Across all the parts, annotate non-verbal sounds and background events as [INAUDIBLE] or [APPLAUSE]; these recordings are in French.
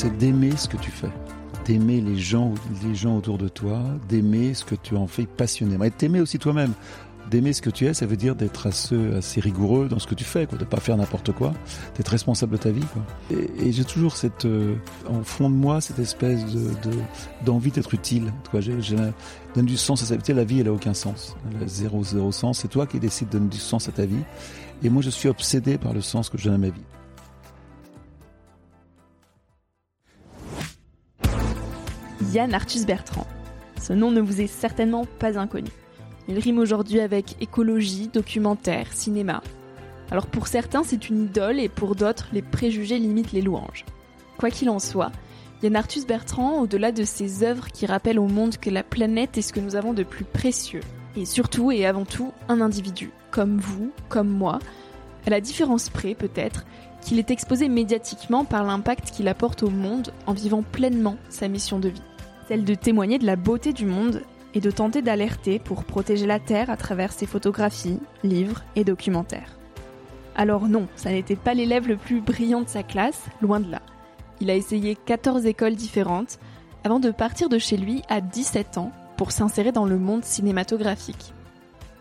C'est d'aimer ce que tu fais, d'aimer les gens, les gens autour de toi, d'aimer ce que tu en fais passionnément, et d'aimer aussi toi-même. D'aimer ce que tu es, ça veut dire d'être assez, assez, rigoureux dans ce que tu fais, quoi, de pas faire n'importe quoi, d'être responsable de ta vie. Et, j'ai toujours cette, euh, en fond de moi, cette espèce de, d'envie d'être utile. Quoi. Donne du sens à sa vie. La vie, elle a aucun sens. Elle a zéro, zéro sens. C'est toi qui décides de donner du sens à ta vie. Et moi, je suis obsédé par le sens que je donne à ma vie. Yann Arthus Bertrand. Ce nom ne vous est certainement pas inconnu. Il rime aujourd'hui avec écologie, documentaire, cinéma. Alors pour certains c'est une idole et pour d'autres les préjugés limitent les louanges. Quoi qu'il en soit, Yann Arthus Bertrand, au-delà de ses œuvres qui rappellent au monde que la planète est ce que nous avons de plus précieux, et surtout et avant tout un individu, comme vous, comme moi, à la différence près peut-être qu'il est exposé médiatiquement par l'impact qu'il apporte au monde en vivant pleinement sa mission de vie celle de témoigner de la beauté du monde et de tenter d'alerter pour protéger la Terre à travers ses photographies, livres et documentaires? Alors non, ça n'était pas l'élève le plus brillant de sa classe, loin de là. Il a essayé 14 écoles différentes avant de partir de chez lui à 17 ans pour s'insérer dans le monde cinématographique.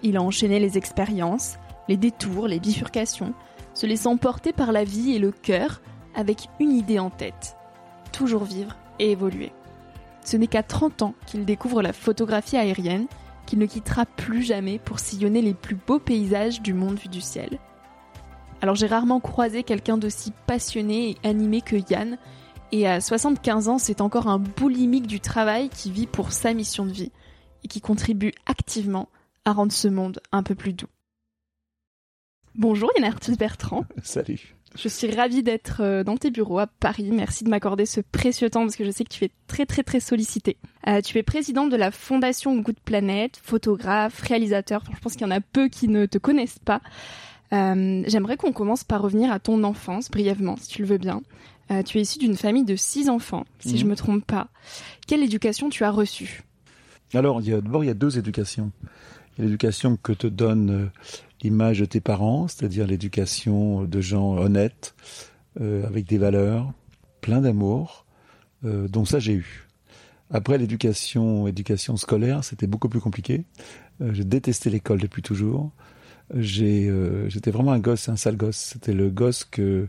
Il a enchaîné les expériences, les détours, les bifurcations, se laissant porter par la vie et le cœur avec une idée en tête. Toujours vivre et évoluer. Ce n'est qu'à 30 ans qu'il découvre la photographie aérienne, qu'il ne quittera plus jamais pour sillonner les plus beaux paysages du monde vu du ciel. Alors j'ai rarement croisé quelqu'un d'aussi passionné et animé que Yann, et à 75 ans, c'est encore un boulimique du travail qui vit pour sa mission de vie, et qui contribue activement à rendre ce monde un peu plus doux. Bonjour Yann Arthus Bertrand. [LAUGHS] Salut. Je suis ravie d'être euh, dans tes bureaux à Paris. Merci de m'accorder ce précieux temps parce que je sais que tu es très très très sollicité. Euh, tu es présidente de la fondation Good Planet, photographe, réalisateur. je pense qu'il y en a peu qui ne te connaissent pas. Euh, J'aimerais qu'on commence par revenir à ton enfance brièvement, si tu le veux bien. Euh, tu es issu d'une famille de six enfants, si je mhm. me trompe pas. Quelle éducation tu as reçue? Alors, d'abord, il y a deux éducations. Il y a l'éducation que te donne l'image de tes parents, c'est-à-dire l'éducation de gens honnêtes, euh, avec des valeurs, plein d'amour. Euh, donc ça j'ai eu. Après l'éducation, éducation scolaire, c'était beaucoup plus compliqué. Euh, j'ai détesté l'école depuis toujours. J'ai, euh, j'étais vraiment un gosse, un sale gosse. C'était le gosse que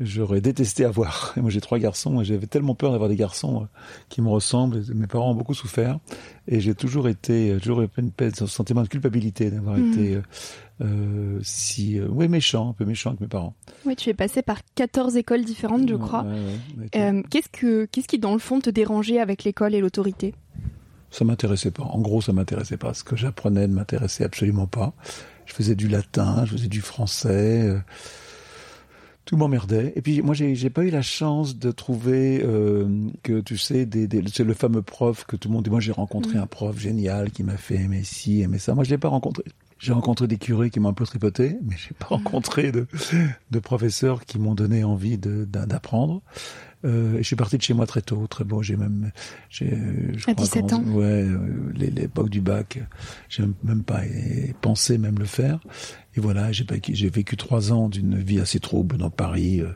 j'aurais détesté avoir. [LAUGHS] Et moi, j'ai trois garçons et j'avais tellement peur d'avoir des garçons euh, qui me ressemblent. Mes parents ont beaucoup souffert et j'ai toujours été, euh, toujours eu une un sentiment de culpabilité d'avoir mmh. été euh, si, euh, oui, méchant, un peu méchant avec mes parents. Oui, tu es passé par 14 écoles différentes, je crois. qu'est-ce que, qu'est-ce qui, dans le fond, te dérangeait avec l'école et l'autorité? Ça m'intéressait pas. En gros, ça m'intéressait pas. Ce que j'apprenais ne m'intéressait absolument pas. Je faisais du latin, je faisais du français tout m'emmerdait. Et puis moi, j'ai, pas eu la chance de trouver euh, que tu sais, des, c'est le fameux prof que tout le monde dit. Moi, j'ai rencontré mm. un prof génial qui m'a fait aimer ci, aimer ça. Moi, je l'ai pas rencontré. J'ai rencontré des curés qui m'ont un peu tripoté, mais j'ai pas mm. rencontré de, de professeurs qui m'ont donné envie de, d'apprendre. Euh, je suis parti de chez moi très tôt, très beau. J'ai même, j'ai, je à 17 ans. Ouais, euh, l'époque du bac, j'ai même pas pensé même le faire. Et voilà, j'ai j'ai vécu trois ans d'une vie assez trouble dans Paris. Euh,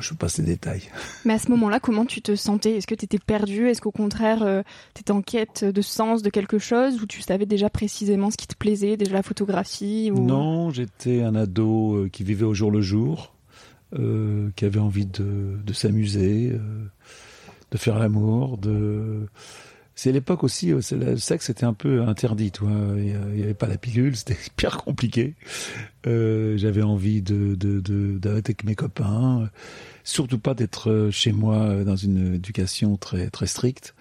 je passe les détails. Mais à ce moment-là, comment tu te sentais? Est-ce que tu étais perdu? Est-ce qu'au contraire, euh, tu étais en quête de sens de quelque chose? Ou tu savais déjà précisément ce qui te plaisait, déjà la photographie Non, j'étais un ado euh, qui vivait au jour le jour, qui avait envie de, s'amuser, de faire l'amour, de c'est l'époque aussi, euh, le sexe était un peu interdit. Il n'y avait pas la pilule, [LAUGHS] c'était hyper compliqué. Euh, J'avais envie de d'arrêter avec mes copains, surtout pas d'être euh, chez moi euh, dans une éducation très très stricte.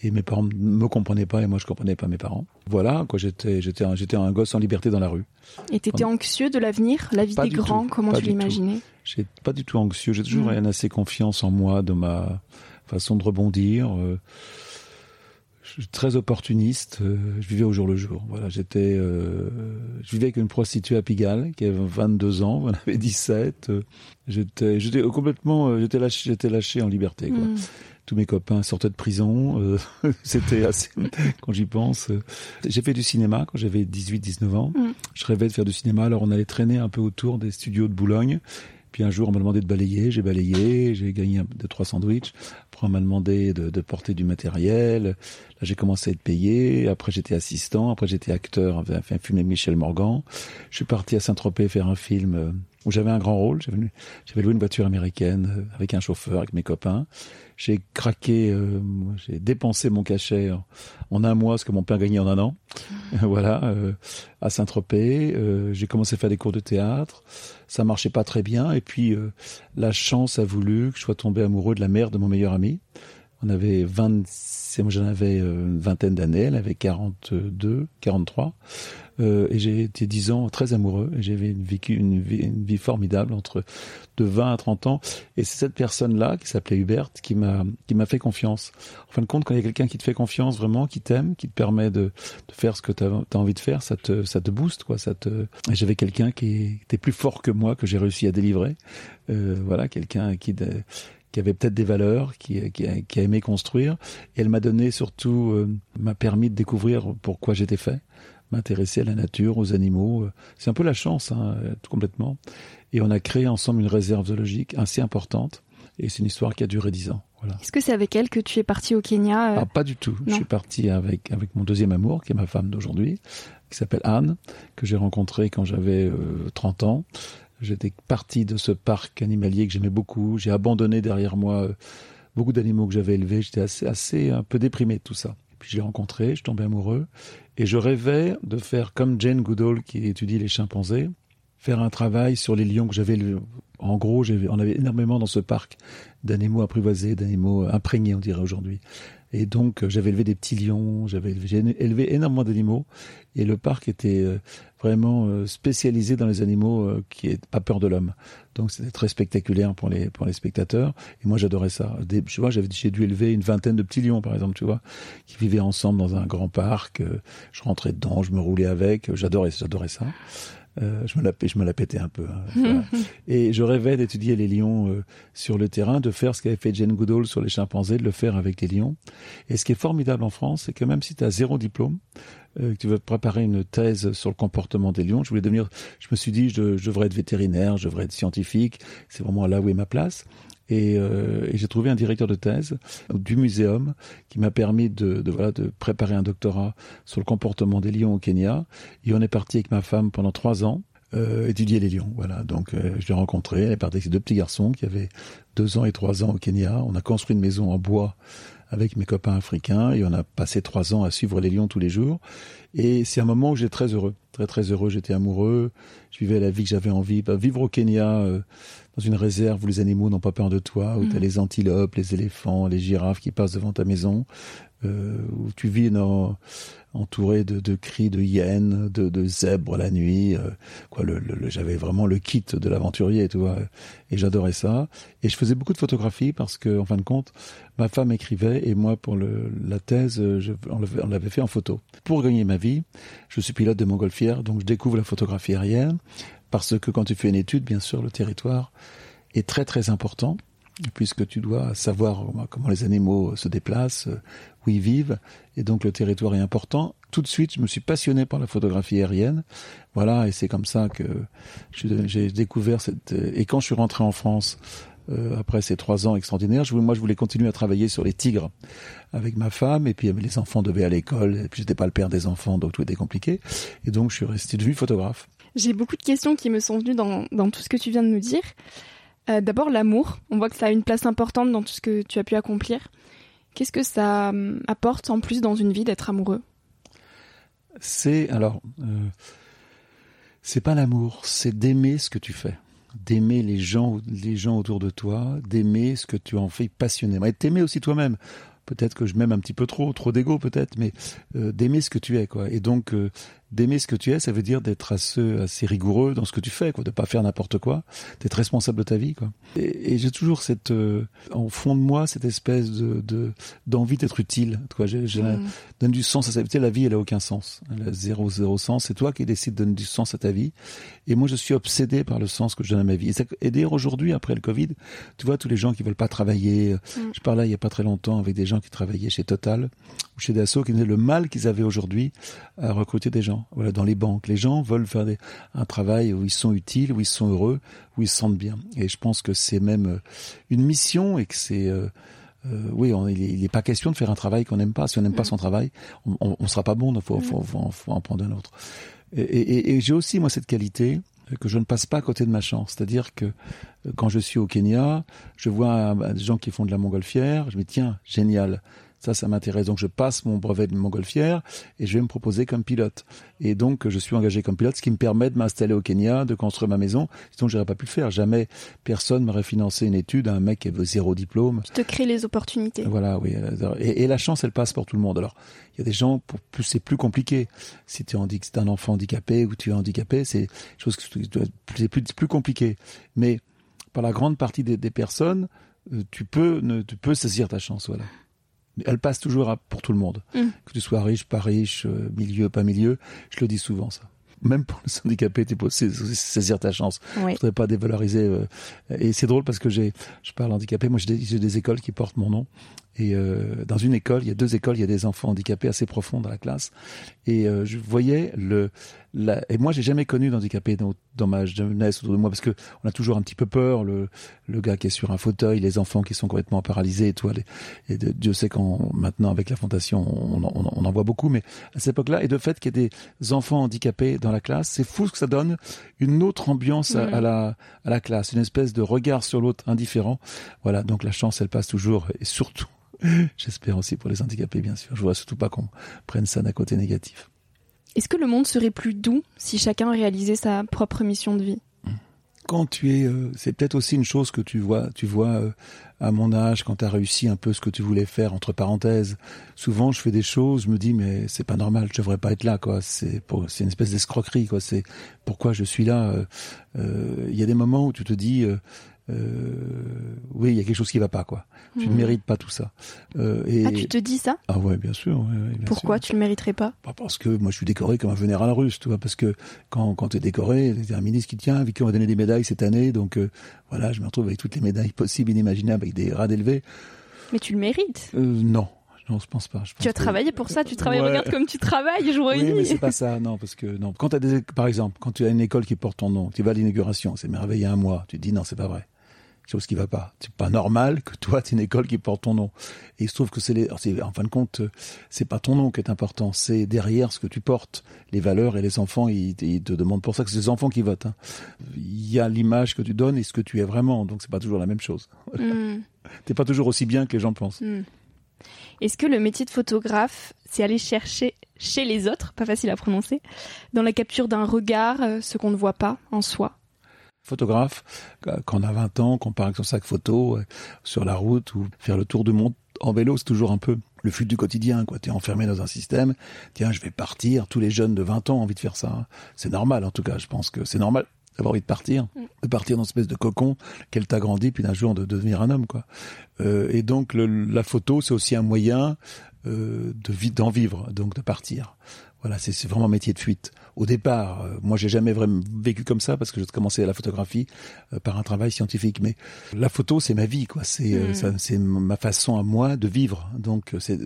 Et mes parents me comprenaient pas et moi je comprenais pas mes parents. Voilà, quoi. J'étais j'étais un, j'étais un gosse en liberté dans la rue. Et t'étais anxieux de l'avenir, la vie des grands, comment tu l'imaginais? J'ai pas du tout anxieux. J'ai toujours mmh. assez confiance en moi, de ma façon de rebondir. Euh, je suis très opportuniste. Euh, je vivais au jour le jour. Voilà, j'étais, euh, je vivais avec une prostituée à Pigalle qui avait 22 ans, on avait 17. j'étais, j'étais complètement, j'étais lâché, j'étais lâché en liberté. Quoi. Hmm. Tous mes copains sortaient de prison. Euh, [LAUGHS] c'était assez, quand j'y pense. J'ai fait du cinéma quand j'avais 18-19 ans. Hmm. Je rêvais de faire du cinéma. Alors on allait traîner un peu autour des studios de Boulogne. Puis un jour, on m'a demandé de balayer, j'ai balayé, j'ai gagné de trois sandwichs. Après, on m'a demandé de, de, porter du matériel. Là, j'ai commencé à être payé. Après, j'étais assistant. Après, j'étais acteur. J'ai fait un film avec Michel Morgan. Je suis parti à Saint-Tropez faire un film euh, où j'avais un grand rôle. J'avais loué une voiture américaine euh, avec un chauffeur, avec mes copains. J'ai craqué, euh, j'ai dépensé mon cachet en, un mois, ce que mon père gagnait en un an. [LAUGHS] voilà, euh, à Saint-Tropez. Euh, j'ai commencé à faire des cours de théâtre. Ça marchait pas très bien. Et puis, la chance a voulu que je sois tombé amoureux de la mère de mon meilleur ami. On avait 20, moi j'en avais une vingtaine d'années, elle avait 42, 43. Euh, et j'ai été dix ans très amoureux et j'ai vécu une vie, une vie formidable entre de 20 à 30 ans. Et c'est cette personne-là, qui s'appelait Hubert, qui m'a qui m'a fait confiance. En fin de compte, quand il y a quelqu'un qui te fait confiance vraiment, qui t'aime, qui te permet de, de faire ce que tu as, envie de faire, ça te ça te booste quoi. Ça te. J'avais quelqu'un qui était plus fort que moi que j'ai réussi à délivrer. Euh, voilà, quelqu'un qui qui avait peut-être des valeurs, qui, qui, a, qui, a, aimé construire. Et elle m'a donné surtout, euh, m'a permis de découvrir pourquoi j'étais fait m'intéresser à la nature, aux animaux. Euh, c'est un peu la chance, hein, tout complètement. Et on a créé ensemble une réserve zoologique assez importante. Et c'est une histoire qui a duré dix ans. Voilà. Est-ce que c'est avec elle que tu es parti au Kenya euh? Ah, Pas du tout. Je suis parti avec, avec mon deuxième amour, qui est ma femme d'aujourd'hui, qui s'appelle Anne, que j'ai rencontrée quand j'avais euh, 30 ans. J'étais parti de ce parc animalier que j'aimais beaucoup. J'ai abandonné derrière moi euh, beaucoup d'animaux que j'avais élevés. J'étais assez, assez un peu déprimé de tout ça. Puis je l'ai rencontré, je tombais amoureux. Et je rêvais de faire comme Jane Goodall qui étudie les chimpanzés, faire un travail sur les lions que j'avais. En gros, on avait énormément dans ce parc d'animaux apprivoisés, d'animaux imprégnés, on dirait aujourd'hui. Et donc, euh, j'avais élevé des petits lions, j'avais élevé, énormément d'animaux. Et le parc était euh, vraiment euh, spécialisé dans les animaux qui n'ont pas peur de l'homme. Donc, c'était très spectaculaire pour les, pour les spectateurs. Et moi, j'adorais ça. Tu vois, j'ai dû élever une vingtaine de petits lions, par exemple, tu vois, qui vivaient ensemble dans un grand parc. Je rentrais dedans, je me roulais avec. J'adorais, j'adorais ça. Euh, je me la, je me la pétais un peu. Hein, [LAUGHS] et je rêvais d'étudier les lions euh, sur le terrain, de faire ce qu'avait fait Jane Goodall sur les chimpanzés, de le faire avec les lions. Et ce qui est formidable en France, c'est que même si tu as zéro diplôme, euh, que tu veux préparer une thèse sur le comportement des lions, je voulais devenir, je me suis dit, je, je devrais être vétérinaire, je devrais être scientifique, c'est vraiment là où est ma place. Et, et j'ai trouvé un directeur de thèse du muséum qui m'a permis de, de, voilà, de préparer un doctorat sur le comportement des lions au Kenya. Et on est parti avec ma femme pendant trois ans. Euh, étudier les lions. Voilà, donc euh, je l'ai rencontré. Elle est partie avec ses deux petits garçons qui avaient deux ans et trois ans au Kenya. On a construit une maison en bois avec mes copains africains et on a passé trois ans à suivre les lions tous les jours. Et c'est un moment où j'étais très heureux, très très heureux. J'étais amoureux, je vivais la vie que j'avais envie. Bah, vivre au Kenya, euh, dans une réserve où les animaux n'ont pas peur de toi, où tu as mmh. les antilopes, les éléphants, les girafes qui passent devant ta maison, euh, où tu vis dans entouré de, de, cris de hyènes, de, de zèbres la nuit. Euh, quoi, le, le, j'avais vraiment le kit de l'aventurier, tu vois, et j'adorais ça. Et je faisais beaucoup de photographies parce que, en fin de compte, ma femme écrivait et moi, pour le, la thèse, je, on l'avait fait en photo. Pour gagner ma vie, je suis pilote de montgolfière, donc je découvre la photographie aérienne parce que quand tu fais une étude, bien sûr, le territoire est très très important puisque tu dois savoir comment les animaux se déplacent, où ils vivent, et donc le territoire est important. Tout de suite, je me suis passionné par la photographie aérienne, voilà, et c'est comme ça que j'ai découvert cette. Et quand je suis rentré en France euh, après ces trois ans extraordinaires, je, moi je voulais continuer à travailler sur les tigres avec ma femme, et puis les enfants devaient à l'école, et puis j'étais pas le père des enfants, donc tout était compliqué, et donc je suis resté devenu photographe. J'ai beaucoup de questions qui me sont venues dans, dans tout ce que tu viens de nous dire. Euh, d'abord l'amour. On voit que ça a une place importante dans tout ce que tu as pu accomplir. Qu'est-ce que ça hum, apporte en plus dans une vie d'être amoureux? C'est alors, euh, c'est pas l'amour, c'est d'aimer ce que tu fais, d'aimer les gens, les gens autour de toi, d'aimer ce que tu en fais passionnément, et t'aimer aussi toi-même peut-être que je m'aime un petit peu trop, trop d'ego peut-être, mais euh, d'aimer ce que tu es, quoi. Et donc d'aimer ce que tu es, ça veut dire d'être assez, assez rigoureux dans ce que tu fais, quoi, de pas faire n'importe quoi, d'être responsable de ta vie, quoi. Et, j'ai toujours cette, euh, au fond de moi, cette espèce de d'envie d'être utile, quoi. J'ai, mmh. donne du sens à sa vie. La vie, elle a aucun sens, elle a zéro zéro sens. C'est toi qui décides de donner du sens à ta vie. Et moi, je suis obsédé par le sens que je donne à ma vie. Et, d'ailleurs aujourd'hui, après le Covid, tu vois tous les gens qui veulent pas travailler. Mmh. Je parlais il y a pas très longtemps avec des gens qui travaillaient chez Total ou chez Dassault qui disaient le mal qu'ils avaient aujourd'hui à recruter des gens. Voilà, dans les banques, les gens veulent faire des, un travail où ils sont utiles, où ils sont heureux, où ils se sentent bien. Et je pense que c'est même euh, une mission et que c'est euh, euh, oui, il n'est pas question de faire un travail qu'on n'aime pas. Si on n'aime pas mm. son travail, on ne sera pas bon. Il faut, faut, faut, faut, en prendre un autre. Et, et, et j'ai aussi moi cette qualité que je ne passe pas à côté de ma chance. C'est-à-dire que quand je suis au Kenya, je vois des gens qui font de la montgolfière, je me dis tiens, génial, ça, ça m'intéresse. Donc, je passe mon brevet de montgolfière et je vais me proposer comme pilote. Et donc, je suis engagé comme pilote, ce qui me permet de m'installer au Kenya, de construire ma maison. Sinon, j'aurais pas pu le faire. Jamais personne m'aurait financé une étude à un mec qui avait zéro diplôme. Tu te crées les opportunités. Voilà, oui. Et, la chance, elle passe pour tout le monde. Alors, il y a des gens pour plus c'est plus compliqué. Si tu es, un enfant handicapé ou tu es handicapé, c'est chose c'est plus, plus compliqué. Mais par la grande partie des, des personnes, euh, tu peux, ne, tu peux saisir ta chance, voilà elle passe toujours pour tout le monde. Mm. Que tu sois riche, pas riche, euh, milieu, pas milieu. Je le dis souvent, ça. Même pour les handicapés, tu peux saisir ta chance. Je voudrais pas dévaloriser. Euh, et c'est drôle parce que j'ai, je parle handicapé. Moi, j'ai des écoles qui portent mon nom. Et euh, dans une école, il y a deux écoles, il y a des enfants handicapés assez profonds dans la classe. Et euh, je voyais le, la, et moi j'ai jamais connu d'handicapé dans, dans, ma jeunesse autour de moi parce que on a toujours un petit peu peur. Le, le gars qui est sur un fauteuil, les enfants qui sont complètement paralysés et tout. Et Dieu sait qu'en maintenant avec la fondation, on, on, on en voit beaucoup. Mais à cette époque-là, et de fait qu'il y ait des enfants handicapés dans la classe, c'est fou ce que ça donne. Une autre ambiance à, à, la, à la classe, une espèce de regard sur l'autre indifférent. Voilà. Donc la chance, elle passe toujours et surtout [LAUGHS] J'espère aussi pour les handicapés, bien sûr. Je vois surtout pas qu'on prenne ça d'un côté négatif. Est-ce que le monde serait plus doux si chacun réalisait sa propre mission de vie? Quand tu es, euh, c'est peut-être aussi une chose que tu vois, tu vois euh, à mon âge quand tu as réussi un peu ce que tu voulais faire entre parenthèses. Souvent, je fais des choses, je me dis mais c'est pas normal, je devrais pas être là quoi. C'est c'est une espèce d'escroquerie quoi. C'est pourquoi je suis là. Euh, il y a des moments où tu te dis euh, oui, il y a quelque chose qui va pas, quoi. Tu ne hmm. mérites pas tout ça. Euh, et... Ah, tu te dis ça? Ah ouais, bien sûr. Pourquoi tu le mériterais pas? Bah, Parce que moi, je suis décoré comme un général russe, tu vois. Parce que quand, quand tu es décoré, il y a un ministre qui tient, qui on va donner des médailles cette année, donc euh, voilà, je me retrouve avec toutes les médailles possibles, inimaginables, avec des grades élevés. Mais tu le mérites euh, Non. Non, je pense pas. tu as travaillé pour ça, tu travailles, regarde comme tu travailles nuit. Oui, mais c'est pas ça, non, parce que non. Quand as des, par exemple, quand tu as une école qui porte ton nom, tu vas à l'inauguration, c'est merveilleux, il y a un mois, tu te dis non, c'est pas vrai chose qui va pas. C'est pas normal que toi, tu une école qui porte ton nom. Et il se trouve que c'est les, en fin de compte, c'est pas ton nom qui est important, c'est derrière ce que tu portes, les valeurs et les enfants, ils, te demandent pour ça que c'est les enfants qui votent. Hein. Il y a l'image que tu donnes et ce que tu es vraiment, donc c'est pas toujours la même chose. Hmm. T'es pas toujours aussi bien que les gens pensent. Hmm. Est-ce que le métier de photographe, c'est aller chercher chez les autres, pas facile à prononcer, dans la capture d'un regard, euh, ce qu'on ne voit pas en soi? Photographe, quand on a 20 ans, qu'on part avec son sac photo euh, sur la route ou faire le tour du monde en vélo, c'est toujours un peu le flux du quotidien, quoi. T'es enfermé dans un système. Tiens, je vais partir. Tous les jeunes de 20 ans ont envie de faire ça. Hein. C'est normal, en tout cas. Je pense que c'est normal d'avoir envie de partir, mm. de partir dans une espèce de cocon qu'elle t'a grandi, puis d'un jour de devenir un homme, quoi. Euh, et donc la photo, c'est aussi un moyen euh, de d'en vivre, donc de partir. Voilà, c'est vraiment un métier de fuite. Au départ, euh, moi, j'ai jamais vraiment vécu comme ça parce que j'ai commencé la photographie euh, par un travail scientifique. Mais la photo, c'est ma vie, quoi. C'est euh, mm. c'est ma façon à moi de vivre. Donc, c'est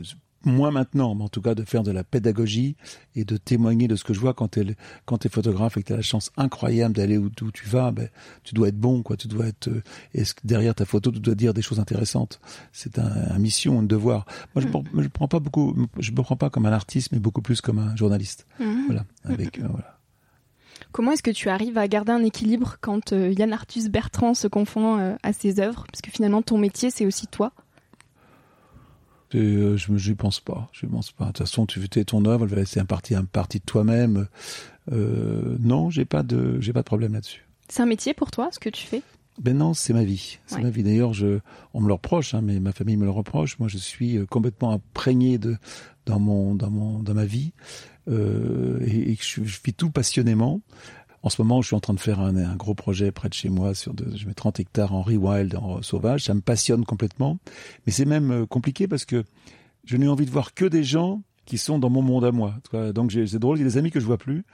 moins maintenant, mais en tout cas de faire de la pédagogie et de témoigner de ce que je vois quand tu quand es photographe et que tu as la chance incroyable d'aller où, tu vas, ben, tu dois être bon, quoi. Tu dois être, euh, et derrière ta photo, tu dois dire des choses intéressantes? C'est un, mission, un devoir. Moi, je, mm. je prends pas beaucoup, je me prends pas comme un artiste, mais beaucoup plus comme un journaliste. Mm. Voilà. Avec, euh, voilà. Comment est-ce que tu arrives à garder un équilibre quand euh, Yann Arthus Bertrand se confond à ses œuvres? Parce que finalement, ton métier, c'est aussi toi. Euh, je n'y pense pas. Je pense pas. De toute façon, tu fais ton œuvre, elle va laisser un parti, un parti de toi-même. Euh, non, j'ai pas de, j'ai pas de problème là-dessus. C'est un métier pour toi, ce que tu fais? Ben non, c'est ma vie. C'est ma vie. D'ailleurs, je, on me le reproche, hein, mais ma famille me le reproche. Moi, je suis euh, complètement imprégné de dans mon, dans mon, dans ma vie, euh, et, et je, je vis tout passionnément. En ce moment, je suis en train de faire un, gros projet près de chez moi sur de, je mets 30 hectares en rewild, en sauvage. Ça me passionne complètement. Mais c'est même euh, compliqué parce que je n'ai envie de voir que des gens qui sont dans mon monde à moi. Donc c'est drôle, il y a des amis que je vois plus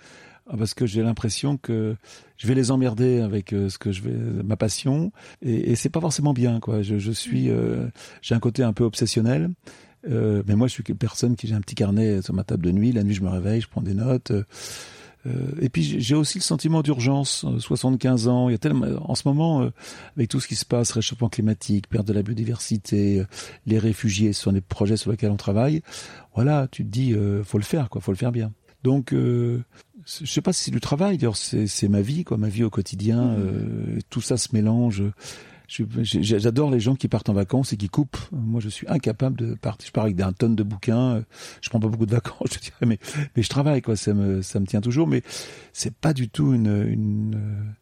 ah, parce que j'ai l'impression que je vais les emmerder avec euh, ce que je vais ma passion et, et c'est pas forcément bien quoi. Je, suis euh, j'ai un côté un peu obsessionnel. Mais moi, je suis une personne qui j'ai un petit carnet sur ma table de nuit. La nuit, je me réveille, je prends des notes. Et puis j'ai aussi le sentiment d'urgence. 75 euh, ans, il y a tellement en ce moment euh, avec tout ce qui se passe, réchauffement climatique, perte de la biodiversité, les réfugiés, ce sont des projets sur lesquels on travaille. Voilà, tu te dis, faut le faire, quoi, faut le faire bien. Donc, euh, je sais pas si c'est du travail. D'ailleurs, c'est ma vie, quoi, ma vie au quotidien. Mmh. tout ça se mélange. J'adore les gens qui partent en vacances et qui coupent. Moi, je suis incapable de partir. Je pars avec un tonne de bouquins. Je prends pas beaucoup de vacances, [LAUGHS] je dirais, mais je travaille quoi. Ça me ça me tient toujours. Mais c'est pas du tout une une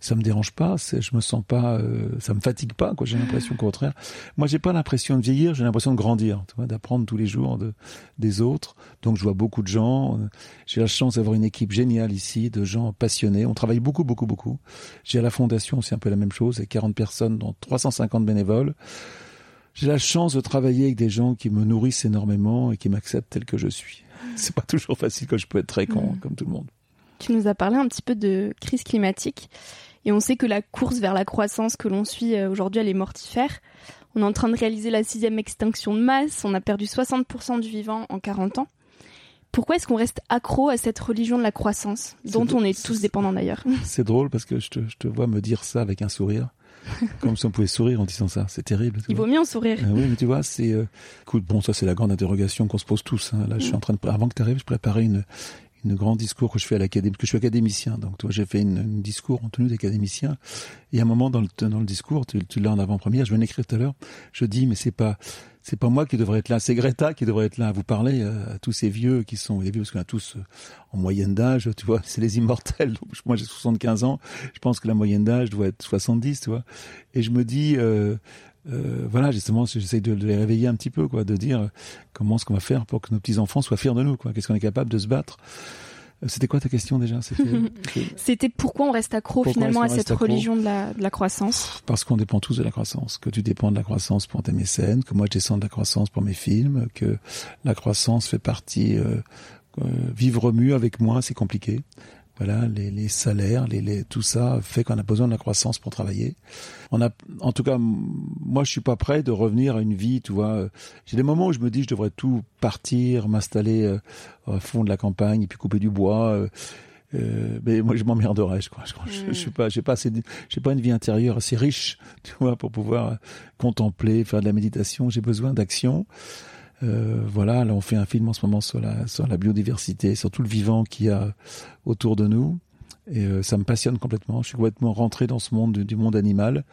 ça me dérange pas, je me sens pas, euh, ça me fatigue pas, quoi. J'ai l'impression au contraire. Moi, j'ai pas l'impression de vieillir, j'ai l'impression de grandir, d'apprendre tous les jours de, des autres. Donc, je vois beaucoup de gens. J'ai la chance d'avoir une équipe géniale ici, de gens passionnés. On travaille beaucoup, beaucoup, beaucoup. J'ai à la fondation, c'est un peu la même chose, avec 40 personnes, dont 350 bénévoles. J'ai la chance de travailler avec des gens qui me nourrissent énormément et qui m'acceptent tel que je suis. C'est pas toujours facile quand je peux être très con, mmh. comme tout le monde. Tu nous as parlé un petit peu de crise climatique. Et on sait que la course vers la croissance que l'on suit euh, aujourd'hui, elle est mortifère. On est en train de réaliser la sixième extinction de masse. On a perdu 60% du vivant en 40 ans. Pourquoi est-ce qu'on reste accro à cette religion de la croissance, dont on est tous dépendants d'ailleurs? C'est drôle parce que je te, vois me dire ça avec un sourire. [LAUGHS] Comme si on pouvait sourire en disant ça. C'est terrible. Il vaut mieux en sourire. Euh, oui, mais tu vois, c'est. Euh, écoute, bon, ça, c'est la grande interrogation qu'on se pose tous. Hein. Là, je suis en train de. Avant que tu arrives, je préparais une, une grand discours que je fais à l'académie, parce que je suis académicien. Donc, toi, j'ai fait une, discours en tenue d'académicien. Et à un moment dans le, dans le discours, tu, l'as en avant-première, je viens d'écrire tout à l'heure, je dis, mais c'est pas, c'est pas moi qui devrais être là, c'est Greta qui devrait être là à vous parler, euh, à tous ces vieux qui sont, les vieux, parce qu'on a tous euh, en moyenne d'âge, tu vois, [LAUGHS] c'est les immortels. moi, j'ai 75 ans, je pense que la moyenne d'âge doit être 70, tu vois. Et je me dis, euh, euh, voilà, justement, j'essaie de, les réveiller un petit peu, quoi, de dire comment est-ce qu'on va faire pour que nos petits enfants soient fiers de nous, quoi. Qu'est-ce qu'on est capable de se battre? C'était quoi ta question déjà? [LAUGHS] C'était pourquoi on reste accro finalement à cette religion de la, de la, croissance? Parce qu'on dépend tous de la croissance. Que tu dépends de la croissance pour tes mécènes, que moi je descends de la croissance pour mes films, que la croissance fait partie. Euh, euh vivre mieux avec moi, c'est compliqué. Voilà, les, les salaires, les, les, tout ça fait qu'on a besoin de la croissance pour travailler. On a, en tout cas, moi, je suis pas prêt de revenir à une vie, tu vois. J'ai des moments où je me dis, je devrais tout partir, m'installer euh, au fond de la campagne et puis couper du bois. Euh, Euh, mais moi, je m'emmerderais, je crois. Je, crois. je, suis pas, j'ai pas assez, j'ai pas une vie intérieure assez riche, [LAUGHS] tu vois, pour pouvoir contempler, faire de la méditation. J'ai besoin d'action. Euh, voilà, là on fait un film en ce moment sur la sur la biodiversité, sur tout le vivant qu'il y a autour de nous. Et euh, ça me passionne complètement. Je suis complètement rentré dans ce monde du, monde animal.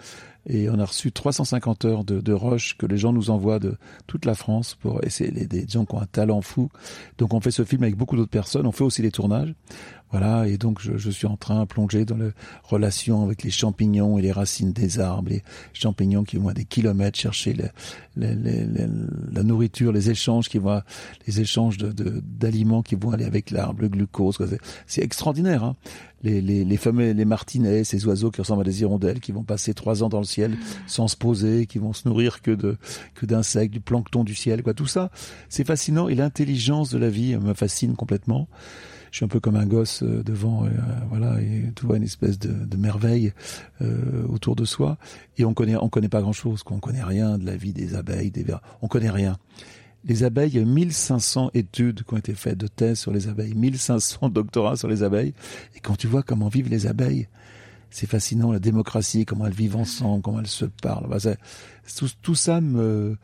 Et on a reçu 350 heures de, de roches que les gens nous envoient de toute la France pour essayer des gens qui ont un talent fou. Donc on fait ce film avec beaucoup d'autres personnes. On fait aussi les tournages. Voilà, et donc je, je, suis en train de plonger dans la relation avec les champignons et les racines des arbres, les champignons qui vont à des kilomètres chercher la nourriture, les échanges qui vont, les échanges de d'aliments qui vont aller avec l'arbre, le glucose. C'est extraordinaire. Hein les, les, les fameux les martinets, ces oiseaux qui ressemblent à des hirondelles, qui vont passer trois ans dans le ciel sans se poser, qui vont se nourrir que de que d'insectes, du plancton du ciel, quoi. Tout ça, c'est fascinant et l'intelligence de la vie me fascine complètement je suis un peu comme un gosse euh, devant, euh, voilà, et tu vois une espèce de, merveille euh, autour de soi. Et on connaît, on connaît pas grand chose, qu'on connaît rien de la vie des abeilles, des vers, on connaît rien. Les abeilles, il y a 1500 études qui ont été faites de thèses sur les abeilles, 1500 doctorats sur les abeilles. Et quand tu vois comment vivent les abeilles, c'est fascinant, la démocratie, comment elles vivent ensemble, comment elles se parlent. Bah, tout, tout, ça me...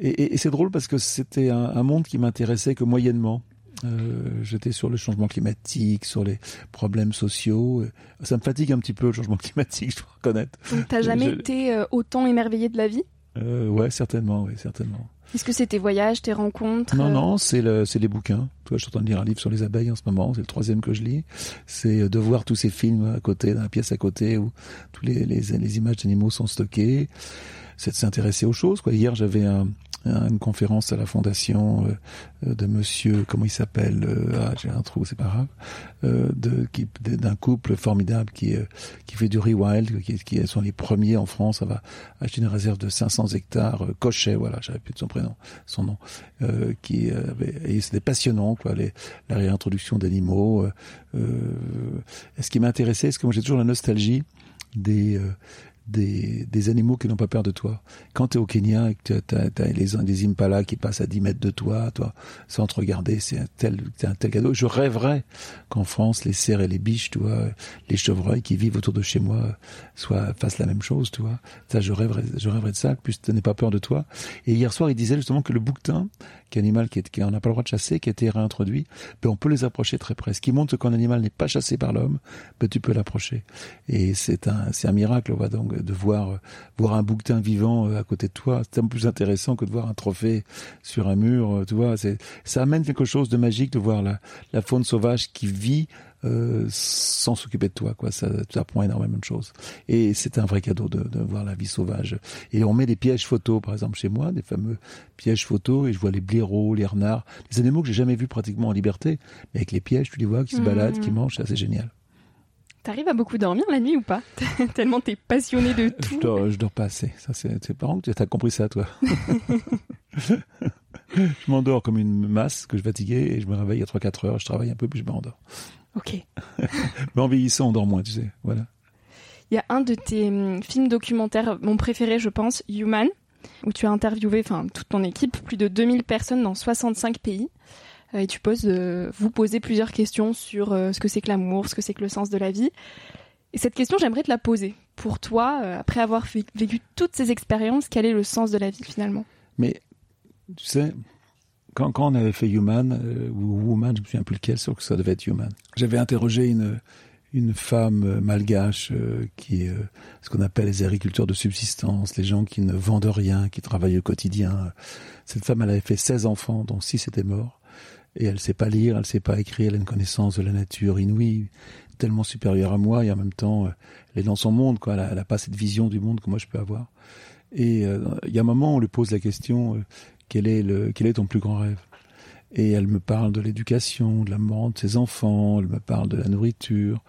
Et, et, c'est drôle parce que c'était un, un monde qui m'intéressait que moyennement. Euh, j'étais sur le changement climatique, sur les problèmes sociaux. Ça me fatigue un petit peu le changement [LAUGHS] climatique, je dois reconnaître. T'as jamais été euh, autant émerveillé de la vie? Euh, Ouais, certainement, oui, certainement. Est-ce que c'est tes voyages, tes rencontres Non, non, c'est le, c'est les bouquins. Toi, je suis en train de lire un livre sur les abeilles en ce moment. C'est le troisième que je lis. C'est de voir tous ces films à côté, dans la pièce à côté où tous les, les, les images d'animaux sont stockées. C'est de s'intéresser aux choses. Quoi. Hier, j'avais un, une conférence à la fondation euh, de monsieur, comment il s'appelle euh, Ah, j'ai un trou, c'est pas grave. Euh, de, d'un couple formidable qui qui fait du rewild, qui, qui sont les premiers en France. Va acheter une réserve de 500 hectares. Cochet, voilà, j'avais plus de son prénom, son nom. qui et c'était passionnant, quoi. Les, la réintroduction d'animaux. Euh, ce qui m'intéressait, c'est que moi j'ai toujours la nostalgie des des, des animaux qui n'ont pas peur de toi. Quand tu es au Kenya et que tu as, les, des impalas qui passent à 10 mètres de toi, toi sans te regarder, c'est un tel, un tel cadeau. Je rêverais qu'en France, les cerfs et les biches, tu vois, les chevreuils qui vivent autour de chez moi soient, fassent la même chose, tu vois. Ça, je rêverais, je rêverais de ça, que tu n'aies pas peur de toi. Et hier soir, il disait justement que le bouquetin, qui est animal qui, qui n'a pas le droit de chasser, qui a été réintroduit, ben on peut les approcher très près. Ce qui montre qu'un animal n'est pas chassé par l'homme, ben tu peux l'approcher. Et c'est un, c'est un miracle, va donc de voir voir un bouquetin vivant euh, à côté de toi. C'est un peu plus intéressant que de voir un trophée sur un mur. Euh, tu vois, c'est ça amène quelque chose de magique de voir la, la faune sauvage qui vit euh, sans s'occuper de toi, quoi. Ça, ça apprend énormément de choses. Et c'est un vrai cadeau de, de, voir la vie sauvage. Et on met des pièges photos, par exemple chez moi, des fameux pièges photos, et je vois les blaireaux, les renards, des animaux que j'ai jamais vus pratiquement en liberté, mais avec les pièges, tu les vois qui se mmh. baladent, qui mangent, c'est assez génial. T'arrives à beaucoup dormir la nuit ou pas [LAUGHS] Tellement t'es passionné de tout. Je dors, je dors pas assez. Ça, c'est, parents que t'as compris ça, toi. [LAUGHS] je m'endors comme une masse que je fatiguais et je me réveille à 3-4 heures. Je travaille un peu puis je me rendors. Ok. [LAUGHS] Mais en vieillissant, on dort moins, tu sais. Voilà. Il y a un de tes hum, films documentaires, mon préféré, je pense, Human, où tu as interviewé, enfin, toute ton équipe, plus de 2000 personnes dans 65 pays. Euh, et tu poses, euh, vous posez plusieurs questions sur euh, ce que c'est que l'amour, ce que c'est que le sens de la vie. Et cette question, j'aimerais te la poser. Pour toi, après avoir vécu toutes ces expériences, quel est le sens de la vie finalement? Mais, tu sais, quand, quand on avait fait Human, ou Woman, je me souviens plus lequel, sauf que ça devait être Human, j'avais interrogé une, une femme malgache qui est ce qu'on appelle les agriculteurs de subsistance, les gens qui ne vendent rien, qui travaillent au quotidien. Cette femme, elle avait fait 16 enfants, dont 6 étaient morts et elle sait pas lire, elle sait pas écrire, elle a une connaissance de la nature inouïe, tellement supérieure à moi, et en même temps, euh, elle est dans son monde, quoi. Elle a, pas cette vision du monde que moi je peux avoir. Et euh, il y a un moment, on lui pose la question euh, quel est le, quel est ton plus grand rêve? Et elle me parle de l'éducation, de la mort de ses enfants, elle me parle de la nourriture.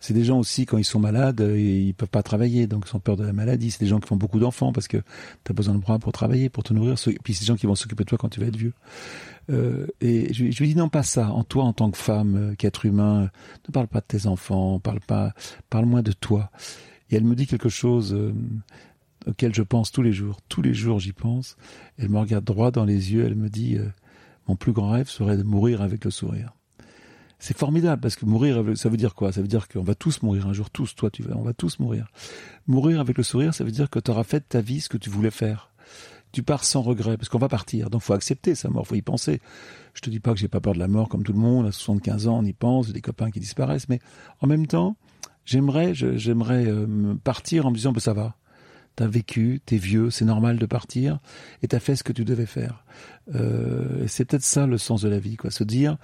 C'est des gens aussi, quand ils sont malades, ils peuvent pas travailler, donc ils ont peur de la maladie. C'est des gens qui font beaucoup d'enfants parce que tu as besoin de bras pour travailler, pour te nourrir. Puis c'est des gens qui vont s'occuper de toi quand tu vas être vieux. Euh, et je, lui dis non pas ça. En toi, en tant que femme, euh, qu'être humain, ne parle pas de tes enfants, parle pas, parle-moi de toi. Et elle me dit quelque chose euh, auquel je pense tous les jours. Tous les jours, j'y pense. Elle me regarde droit dans les yeux. Elle me dit mon plus grand rêve serait de mourir avec le sourire. C'est formidable parce que mourir, ça veut dire quoi? Ça veut dire qu'on va tous mourir un jour, tous, toi, tu vas, on va tous mourir. Mourir avec le sourire, ça veut dire que tu auras fait ta vie ce que tu voulais faire. Tu pars sans regret parce qu'on va partir, donc faut accepter sa mort, faut y penser. Je te dis pas que j'ai pas peur de la mort comme tout le monde. À 75 ans, on y pense, j'ai des copains qui disparaissent, mais en même temps, j'aimerais, j'aimerais euh, partir en me disant, bah, ça va t'as vécu, t'es vieux, c'est normal de partir, et t'as fait ce que tu devais faire. Euh, c'est peut-être ça le sens de la vie, quoi. Se dire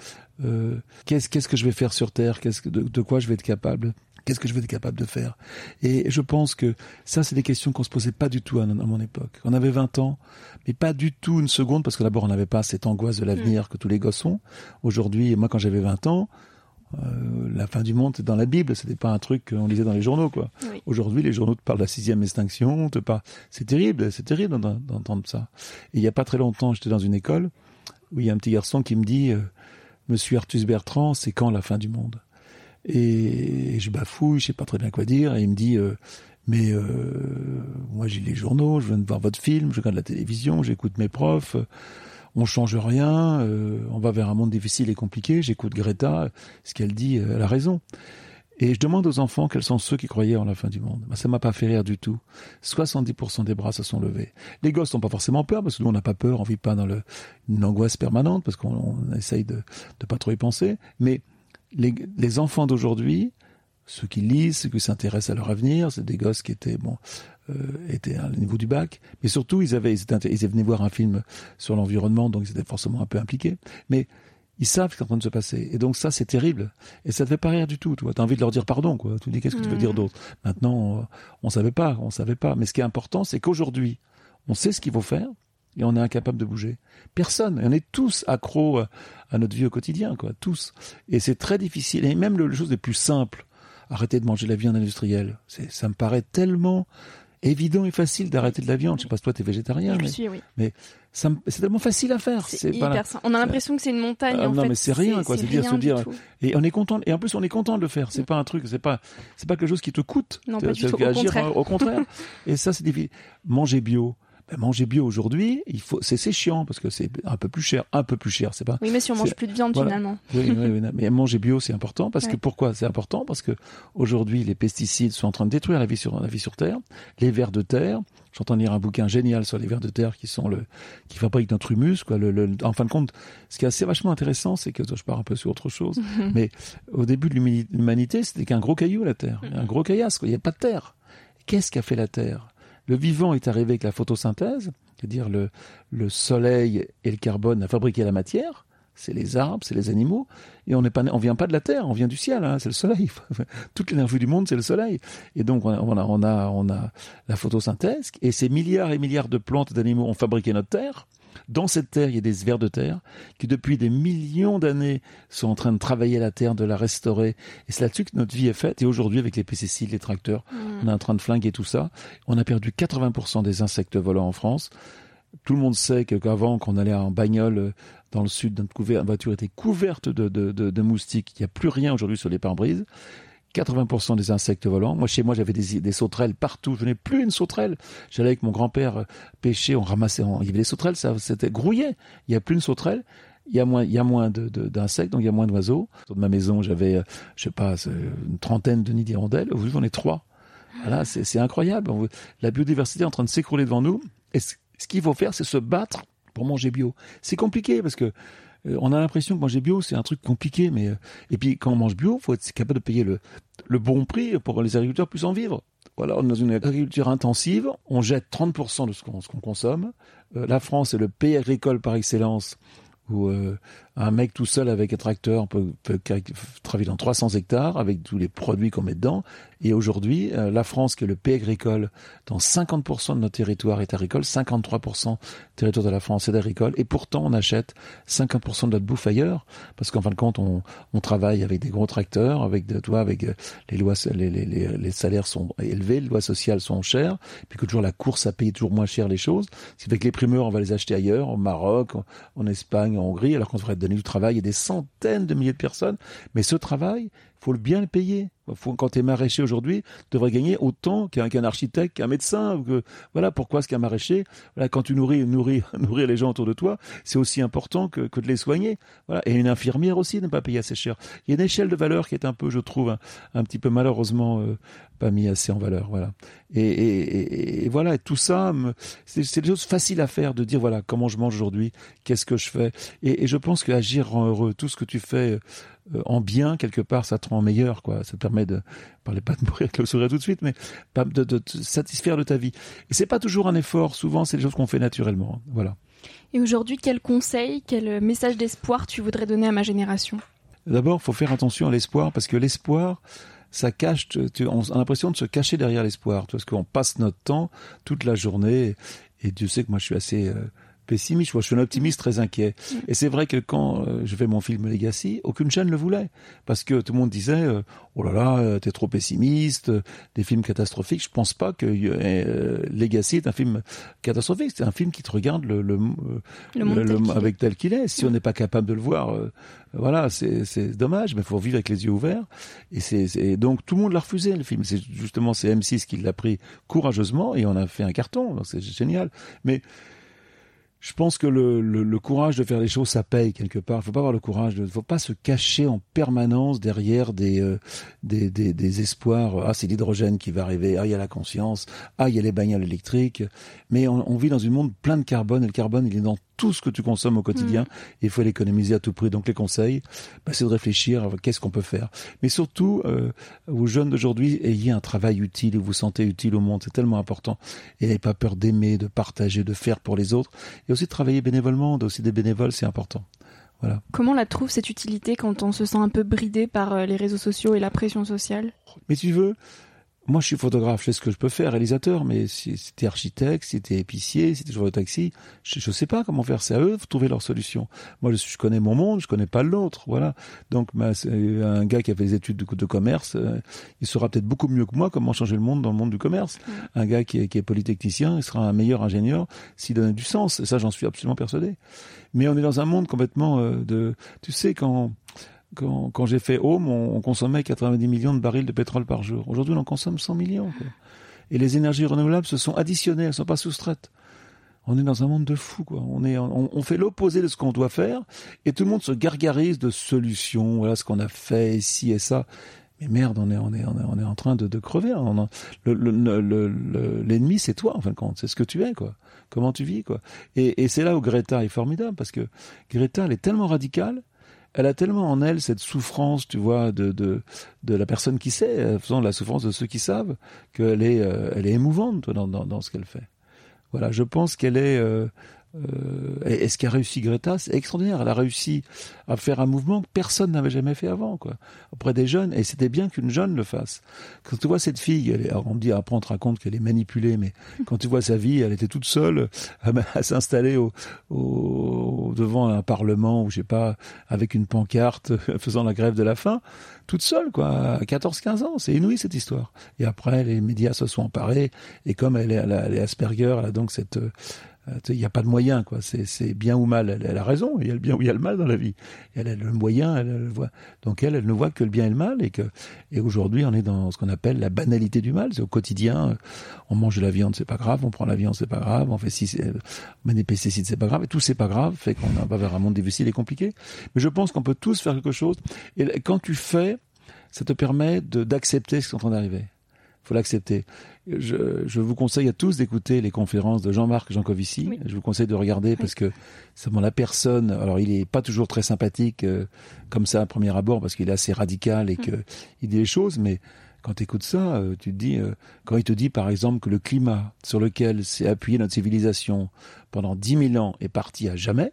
euh, qu'est-ce qu'est-ce que je vais faire sur Terre, qu'est-ce que de, quoi je vais être capable, qu'est-ce que je vais être capable de faire? Et je pense que ça, c'est des questions qu'on se posait pas du tout à, mon époque. On avait 20 ans, mais pas du tout une seconde, parce que d'abord on n'avait pas cette angoisse de l'avenir mmh. que tous les gosses ont. Aujourd'hui, moi quand j'avais 20 ans, euh, la fin du monde, c'est dans la Bible, c'était pas un truc qu'on lisait dans les journaux, quoi. Aujourd'hui, les journaux te parlent de la sixième extinction, te parlent... c'est terrible, c'est terrible d'entendre ça. Et il y a pas très longtemps, j'étais dans une école où il y a un petit garçon qui me dit, euh, Monsieur Artus Bertrand, c'est quand la fin du monde? Et, je bafouille, je sais pas très bien quoi dire, et il me dit, euh, mais moi j'ai les journaux, je viens de voir votre film, je regarde la télévision, j'écoute mes profs on change rien, euh, on va vers un monde difficile et compliqué. J'écoute Greta, ce qu'elle dit, elle a raison. Et je demande aux enfants quels sont ceux qui croyaient en la fin du monde. Ben, ça m'a pas fait rire du tout. 70% des bras se sont levés. Les gosses n'ont pas forcément peur, parce que nous, on n'a pas peur, on vit pas dans le, une angoisse permanente, parce qu'on essaye de ne pas trop y penser. Mais les, les enfants d'aujourd'hui, ceux qui lisent, ceux qui s'intéressent à leur avenir, c'est des gosses qui étaient bon euh, étaient à niveau du bac, mais surtout ils avaient ils, étaient, ils venaient voir un film sur l'environnement, donc ils étaient forcément un peu impliqués. Mais ils savent ce qui est en train de se passer. Et donc ça, c'est terrible. Et ça ne fait pas rire du tout. Tu as envie de leur dire pardon. Quoi. Tu dis qu'est-ce que tu veux dire mmh. d'autre? Maintenant, on ne savait pas, on savait pas. Mais ce qui est important, c'est qu'aujourd'hui, on sait ce qu'il faut faire et on est incapable de bouger. Personne. Et on est tous accros à notre vie au quotidien, quoi. Tous. Et c'est très difficile. Et même le, les choses les plus simples. Arrêter de manger la viande industrielle. Ça me paraît tellement évident et facile d'arrêter de la viande. Je sais pas si toi tu es végétarien, mais, oui. mais c'est tellement facile à faire. C'est hyper On a l'impression que c'est une montagne. Ah, non, mais c'est rien, quoi. C'est dire, se dire. Et on est content. Et en plus, on est content de le faire. C'est pas un truc. C'est pas, c'est pas quelque chose qui te coûte. Non, pas du tout. Au contraire. Au contraire. [LAUGHS] et ça, c'est difficile. Manger bio ben, manger bio aujourd'hui, il faut, c'est, c'est chiant parce que c'est un peu plus cher, un peu plus cher, c'est pas. Oui, mais si on mange plus de viande finalement. Oui, oui, oui, mais manger bio, c'est important parce que pourquoi C'est important? Parce que aujourd'hui, les pesticides sont en train de détruire la vie sur la vie sur Terre, les vers de terre. J'entends lire un bouquin génial sur les vers de terre qui sont le, qui fabriquent notre humus, quoi. Le, le, en fin de compte, ce qui est assez vachement intéressant, c'est que je pars un peu sur autre chose, [LAUGHS] mais au début de l'humanité, c'était qu'un gros caillou la Terre, un gros caillasse, quoi. Il n'y a pas de terre. Qu'est-ce qu'a fait la Terre? Le vivant est arrivé avec la photosynthèse, c'est-à-dire le, le soleil et le carbone a fabriqué la matière. C'est les arbres, c'est les animaux, et on on vient pas de la terre, on vient du ciel, hein, c'est le soleil. [LAUGHS] Toute l'énergie du monde, c'est le soleil. Et donc on a, on a, on a la photosynthèse, et ces milliards et milliards de plantes et d'animaux ont fabriqué notre terre. Dans cette terre, il y a des vers de terre qui, depuis des millions d'années, sont en train de travailler la terre, de la restaurer. Et c'est là-dessus que notre vie est faite. Et aujourd'hui, avec les pesticides, les tracteurs, mm. on est en train de flinguer tout ça. On a perdu 80% des insectes volants en France. Tout le monde sait qu'avant, qu'on allait en bagnole euh, dans le sud, notre voiture était couverte de, de, de moustiques. Il n'y a plus rien aujourd'hui sur les pare-brises. 80% des insectes volants. Moi, chez moi, j'avais des, sauterelles partout. Je n'ai plus une sauterelle. J'allais avec mon grand-père euh, pêcher, on ramassait, il y avait des sauterelles, ça, c'était grouillé. Il n'y a plus une sauterelle. Il y a moins, il y a moins d'insectes, donc il y a moins d'oiseaux. Autour de ma maison, j'avais, euh, je sais pas, une trentaine de nids d'hirondelles. Aujourd'hui, j'en ai trois. Voilà, c'est incroyable. La biodiversité est en train de s'écrouler devant nous. Et ce, qu'il faut faire, c'est se battre pour manger bio. C'est compliqué parce que on a l'impression que manger bio, c'est un truc compliqué, mais euh, et puis quand on mange bio, faut être capable de payer le, bon prix pour que les agriculteurs puissent en vivre. Voilà, on est dans une agriculture intensive, on jette 30% de ce qu'on consomme. Euh, la France est le pays agricole par excellence où euh, un mec tout seul avec un tracteur peut, peut, travailler dans 300 hectares avec tous les produits qu'on met dedans. Et aujourd'hui, euh, la France, qui est le pays agricole, dans 50% de notre territoire est agricole, 53% territoire de la France est agricole, et pourtant on achète 50% de notre bouffe ailleurs, parce qu'en fin de compte, on, on, travaille avec des gros tracteurs, avec de, toi, avec euh, les lois, les, les, les, salaires sont élevés, les lois sociales sont chères, puis que toujours la course à payer toujours moins cher les choses. Ce qui fait que les primeurs, on va les acheter ailleurs, au Maroc, en Espagne, en Hongrie, alors qu'on devrait du travail à des centaines de milliers de personnes. Mais ce travail, faut bien le payer. Quand tu es maraîcher aujourd'hui, tu devrais gagner autant qu'un architecte, qu'un médecin. Voilà pourquoi est-ce qu'un maraîcher, voilà, quand tu nourris, nourrir [LAUGHS] les gens autour de toi, c'est aussi important que, de les soigner. Voilà. Et une infirmière aussi ne pas payer assez cher. Il y a une échelle de valeur qui est un peu, je trouve, un, petit peu malheureusement euh, pas mis assez en valeur. Voilà. Et, voilà, tout ça, c'est des choses faciles à faire de dire voilà comment je mange aujourd'hui, qu'est-ce que je fais. Et, je pense qu'agir rend heureux. Tout ce que tu fais en bien quelque part, ça te rend meilleur, quoi. Ça te permet de, parler pas de mourir avec le sourire tout de suite, mais de, de, te satisfaire de ta vie. Et c'est pas toujours un effort. Souvent, c'est des choses qu'on fait naturellement. Voilà. Et aujourd'hui, quel conseil, quel message d'espoir tu voudrais donner à ma génération? D'abord, faut faire attention à l'espoir parce que l'espoir, ça cache, tu, on a l'impression de se cacher derrière l'espoir, parce qu'on passe notre temps toute la journée. Et Dieu sait que moi, je suis assez euh, pessimiste, je suis un optimiste très inquiet. Mm. Et c'est vrai que quand euh, je fais mon film Legacy, aucune chaîne le voulait. Parce que tout le monde disait, euh, oh là là, euh, t'es trop pessimiste, des films catastrophiques. Je pense pas que Legacy est un film catastrophique. C'est un film qui te regarde le, le, le, avec tel qu'il est. Si on n'est pas capable de le voir, voilà, c'est dommage, mais il faut vivre avec les yeux ouverts. Et c'est donc tout le monde l'a refusé le film. C'est justement c'est M6 qui l'a pris courageusement et on a fait un carton. C'est génial. Mais je pense que le, le, le, courage de faire les choses, ça paye quelque part. Il faut pas avoir le courage, il faut pas se cacher en permanence derrière des, euh, des, des, des, espoirs. Ah, c'est l'hydrogène qui va arriver. Ah, il y a la conscience. Ah, il y a les bagnoles électriques. Mais on, on vit dans un monde plein de carbone et le carbone, il est dans tout ce que tu consommes au quotidien. Mm. Il faut l'économiser à tout prix. Donc les conseils, bah, c'est de réfléchir à qu'est-ce qu'on peut faire. Mais surtout, euh, aux jeunes d'aujourd'hui, ayez un travail utile, vous vous sentez utile au monde. C'est tellement important. Et n'ayez pas peur d'aimer, de partager, de faire pour les autres. Et aussi de travailler bénévolement, aussi des bénévoles, c'est important. Voilà. Comment la trouve cette utilité quand on se sent un peu bridé par euh, les réseaux sociaux et la pression sociale? Mais tu veux, moi, je suis photographe, je sais ce que je peux faire, réalisateur, mais si, si t'es architecte, si t'es épicier, si t'es chauffeur de taxi, je, je sais pas comment faire. C'est à eux de trouver leur solution. Moi, je, je connais mon monde, je connais pas l'autre, voilà. Donc, bah, un gars qui a fait des études de, de commerce, euh, il saura peut-être beaucoup mieux que moi comment changer le monde dans le monde du commerce. Un gars qui est, qui est polytechnicien, il sera un meilleur ingénieur s'il donne du sens. Et ça, j'en suis absolument persuadé. Mais on est dans un monde complètement euh, de, tu sais, quand quand, j'ai fait Home, on, consommait 90 millions de barils de pétrole par jour. Aujourd'hui, on en consomme 100 millions. Et les énergies renouvelables se sont additionnées, elles ne sont pas soustraites. On est dans un monde de fous. On est, on, fait l'opposé de ce qu'on doit faire, et tout le monde se gargarise de solutions. Voilà ce qu'on a fait ici et ça. Mais merde, on est, on est, on est, en train de, crever. L'ennemi, le, le, c'est toi, en fin de compte. C'est ce que tu es, quoi. Comment tu vis, quoi. Et, et c'est là où Greta est formidable, parce que Greta, elle est tellement radicale elle a tellement en elle cette souffrance, tu vois, de de, de la personne qui sait, euh, faisant la souffrance de ceux qui savent, qu'elle est euh, elle est émouvante dans dans, dans ce qu'elle fait. Voilà, je pense qu'elle est euh, euh, et, ce qu'a réussi Greta, c'est extraordinaire. Elle a réussi à faire un mouvement que personne n'avait jamais fait avant, quoi. Auprès des jeunes, et c'était bien qu'une jeune le fasse. Quand tu vois cette fille, elle est, on dit après on te raconte qu'elle est manipulée, mais quand tu vois sa vie, elle était toute seule [LAUGHS] à, s'installer au, au, devant un parlement ou je sais pas, avec une pancarte, [LAUGHS] faisant la grève de la faim, toute seule, quoi, à 14-15 ans. C'est inouï cette histoire. Et après, les médias se sont emparés, et comme elle est, elle, est Asperger, elle a donc cette il n'y a pas de moyen, quoi. C'est bien ou mal. Elle, a raison. Il y a le bien ou il y a le mal dans la vie. Elle a le moyen. Elle, elle voit. Donc elle, elle ne voit que le bien et le mal, et et aujourd'hui, on est dans ce qu'on appelle la banalité du mal. C'est au quotidien. On mange de la viande, c'est pas grave. On prend la viande, c'est pas grave. On fait si, on met des pesticides, c'est pas grave. Et tout c'est pas grave. Fait qu'on va vers un monde difficile et compliqué. Mais je pense qu'on peut tous faire quelque chose. Et quand tu fais, ça te permet d'accepter ce qui est en train d'arriver faut l'accepter. Je, je, vous conseille à tous d'écouter les conférences de Jean-Marc Jancovici. Je vous conseille de regarder parce que c'est la personne. Alors, il est pas toujours très sympathique euh, comme ça à premier abord parce qu'il est assez radical et mm. que il dit les choses, mais quand tu écoutes ça, euh, tu te dis, euh, quand il te dit par exemple que le climat sur lequel s'est appuyée notre civilisation pendant 10 000 ans est parti à jamais,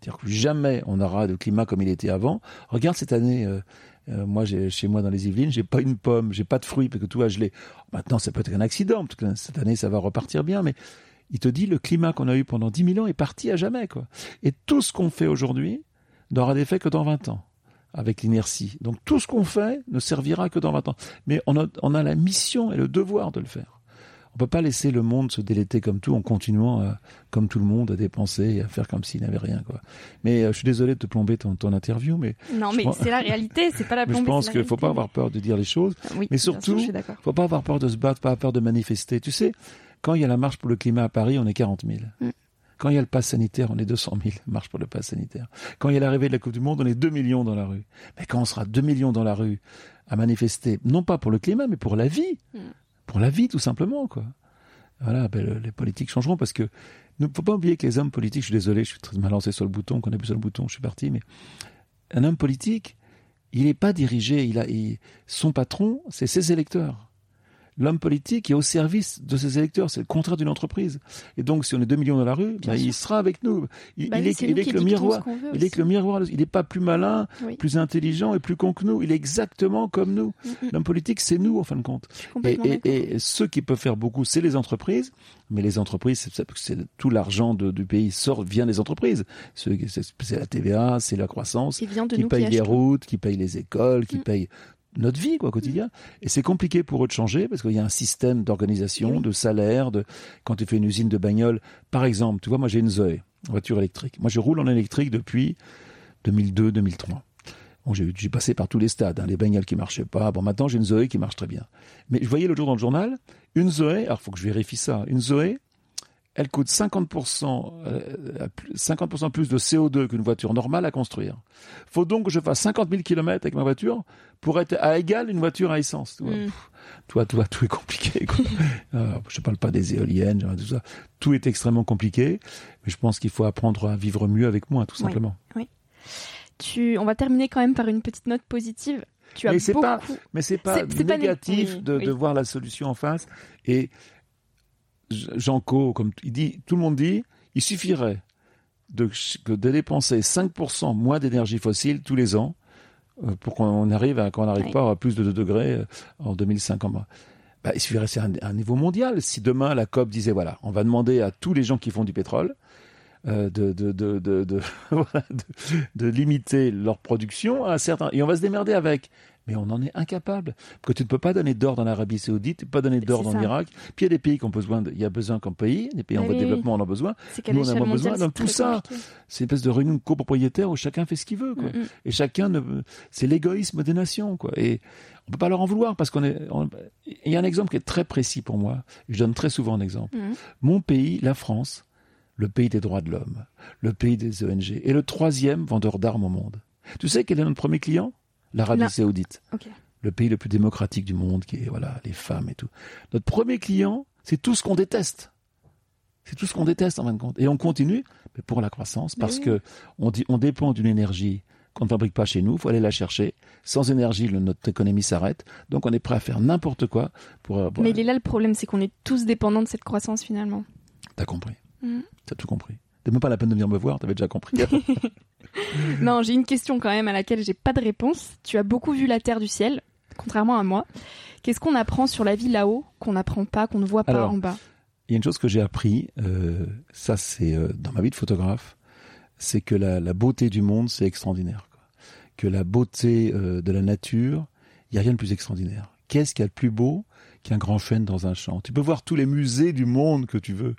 c'est-à-dire que jamais on aura de climat comme il était avant. Regarde cette année, euh, moi, chez moi dans les Yvelines, j'ai pas une pomme, j'ai pas de fruits parce que tout a gelé. Maintenant, ça peut être un accident. cette année, ça va repartir bien, mais il te dit le climat qu'on a eu pendant 10 000 ans est parti à jamais, quoi. Et tout ce qu'on fait aujourd'hui n'aura d'effet que dans 20 ans avec l'inertie. Donc tout ce qu'on fait ne servira que dans 20 ans. Mais on a la mission et le devoir de le faire. On peut pas laisser le monde se déléter comme tout en continuant, à, comme tout le monde, à dépenser et à faire comme s'il n'avait rien. Quoi. Mais euh, je suis désolé de te plomber ton, ton interview, mais non, mais c'est la réalité, c'est pas la [LAUGHS] plomber. je pense qu'il faut pas avoir peur de dire les choses, oui, mais surtout, faut pas avoir peur de se battre, pas avoir peur de manifester. Tu sais, quand il y a la marche pour le climat à Paris, on est 40 000. Mm. Quand il y a le pass sanitaire, on est 200 000, marche pour le pass sanitaire. Quand il y a l'arrivée de la Coupe du Monde, on est 2 millions dans la rue. Mais quand on sera 2 millions dans la rue à manifester, non pas pour le climat, mais pour la vie. Mm. Pour la vie, tout simplement, quoi. Voilà, ben, les politiques changeront parce que ne faut pas oublier que les hommes politiques, je suis désolé, je suis très mal lancé sur le bouton, qu'on appuie sur le bouton, je suis parti, mais un homme politique, il n'est pas dirigé, il a, son patron, c'est ses électeurs l'homme politique est au service de ses électeurs. C'est le contraire d'une entreprise. Et donc, si on est 2 millions dans la rue, bah, il sera avec nous. Il, bah est, il est que le miroir. Il est que le miroir. Il n'est pas plus malin, plus intelligent et plus con que nous. Il est exactement comme nous. Mm, mm. L'homme politique, c'est nous, en fin de compte. Et, et, ceux qui peuvent faire beaucoup, c'est les entreprises. Mais les entreprises, c'est tout l'argent du pays sort vient des entreprises. C'est la TVA, c'est la croissance, qui, paye les routes, qui paye les écoles, qui mm. paye notre vie quoi quotidien. Et c'est compliqué pour eux de changer parce qu'il y a un système d'organisation de salaire de quand tu fais une usine de bagnole. Par exemple tu vois moi j'ai une Zoé voiture électrique. Moi je roule en électrique depuis 2002 2003 Bon, j'ai, j'ai passé par tous les stades, hein, les bagnoles qui marchaient pas. Bon, maintenant j'ai une Zoé qui marche très bien. Mais je voyais le jour dans le journal, une Zoé, alors faut que je vérifie ça, une Zoé, elle coûte 50%, 50 euh, plus de CO2 qu'une voiture normale à construire. Faut donc que je fasse 50 000 km avec ma voiture pour être à égal une voiture à essence. Tu vois, mm. toi, toi, tout est compliqué. Quoi. [LAUGHS] euh, je parle pas des éoliennes, tout ça. Tout est extrêmement compliqué. Mais je pense qu'il faut apprendre à vivre mieux avec moins, tout simplement. Oui. Tu, on va terminer quand même par une petite note positive. Tu as mais c'est pas, mais c'est pas négatif de, de voir la solution en face. Et Jean Co, comme il dit, tout le monde dit, il suffirait de, de dépenser 5% moins d'énergie fossile tous les ans euh, pour qu'on arrive à, qu'on n'arrive pas à plus de 2 degrés euh, en 2050. Bah, il suffirait, c'est un, niveau mondial. Si demain la COP disait, voilà, on va demander à tous les gens qui font du pétrole euh, de, de, de, de, de, [LAUGHS] de, limiter leur production à un certain... Et on va se démerder avec mais on en est incapable. Parce que tu ne peux pas donner d'or en Arabie Saoudite, tu ne peux pas donner d'or en Irak. Puis il y a des pays qui ont besoin, il y a besoin comme pays, des pays en voie de développement en ont besoin. Nous on a moins besoin. Donc tout ça, c'est une espèce de réunion copropriétaire où chacun fait ce qu'il veut, quoi. Mm, mm. Et chacun ne, c'est l'égoïsme des nations, quoi. Et on peut pas leur en vouloir parce qu'on est. Il y a un exemple qui est très précis pour moi. Je donne très souvent un exemple. Mm. Mon pays, la France, le pays des droits de l'homme, le pays des ONG, est le troisième vendeur d'armes au monde. Tu sais quel est notre premier client? l'Arabie Saoudite. Le pays le plus démocratique du monde, qui est voilà les femmes et tout. Notre premier client, c'est tout ce qu'on déteste. C'est tout ce qu'on déteste en fin de compte. Et on continue mais pour la croissance, parce que on, dit, on dépend d'une énergie qu'on ne fabrique pas chez nous, il faut aller la chercher. Sans énergie, notre économie s'arrête. Donc on est prêt à faire n'importe quoi pour, Mais il est là le problème, c'est qu'on est tous dépendants de cette croissance finalement. T'as compris. Mm. T'as tout compris. T'as même pas la peine de venir me voir, t'avais déjà compris. [LAUGHS] non, j'ai une question quand même à laquelle j'ai pas de réponse. Tu as beaucoup vu la Terre du ciel, contrairement à moi. Qu'est-ce qu'on apprend sur la vie là-haut qu'on n'apprend pas, qu'on ne voit pas en bas? Il y a une chose que j'ai appris, euh, ça c'est euh, dans ma vie de photographe, c'est que la, beauté du monde c'est extraordinaire. Que la beauté euh, de la nature, il n'y a rien de plus extraordinaire. Qu'est-ce qu'il y a de plus beau qu'un grand chêne dans un champ? Tu peux voir tous les musées du monde que tu veux